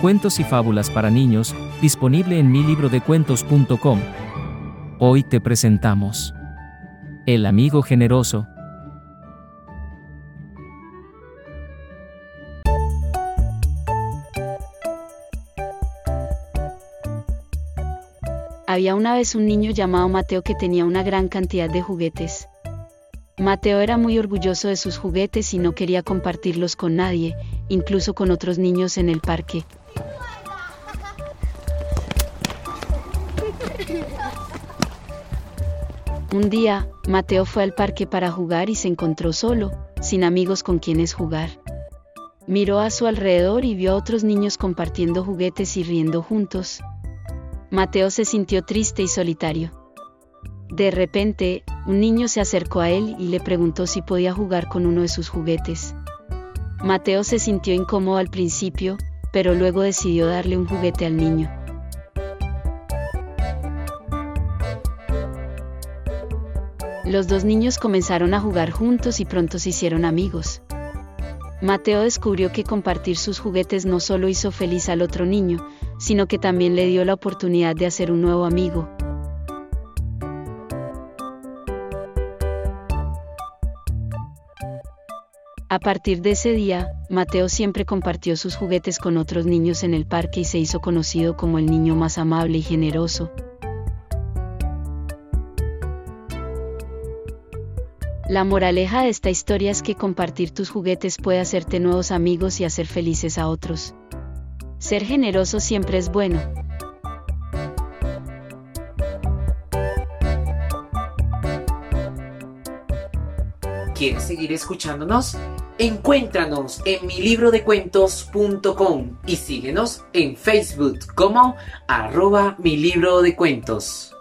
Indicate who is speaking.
Speaker 1: Cuentos y fábulas para niños, disponible en mi libro de cuentos.com. Hoy te presentamos El amigo generoso.
Speaker 2: Había una vez un niño llamado Mateo que tenía una gran cantidad de juguetes. Mateo era muy orgulloso de sus juguetes y no quería compartirlos con nadie, incluso con otros niños en el parque. Un día, Mateo fue al parque para jugar y se encontró solo, sin amigos con quienes jugar. Miró a su alrededor y vio a otros niños compartiendo juguetes y riendo juntos. Mateo se sintió triste y solitario. De repente, un niño se acercó a él y le preguntó si podía jugar con uno de sus juguetes. Mateo se sintió incómodo al principio, pero luego decidió darle un juguete al niño. Los dos niños comenzaron a jugar juntos y pronto se hicieron amigos. Mateo descubrió que compartir sus juguetes no solo hizo feliz al otro niño, sino que también le dio la oportunidad de hacer un nuevo amigo. A partir de ese día, Mateo siempre compartió sus juguetes con otros niños en el parque y se hizo conocido como el niño más amable y generoso. La moraleja de esta historia es que compartir tus juguetes puede hacerte nuevos amigos y hacer felices a otros. Ser generoso siempre es bueno.
Speaker 3: ¿Quieres seguir escuchándonos? Encuéntranos en mi libro de cuentos.com y síguenos en Facebook como arroba mi libro de cuentos.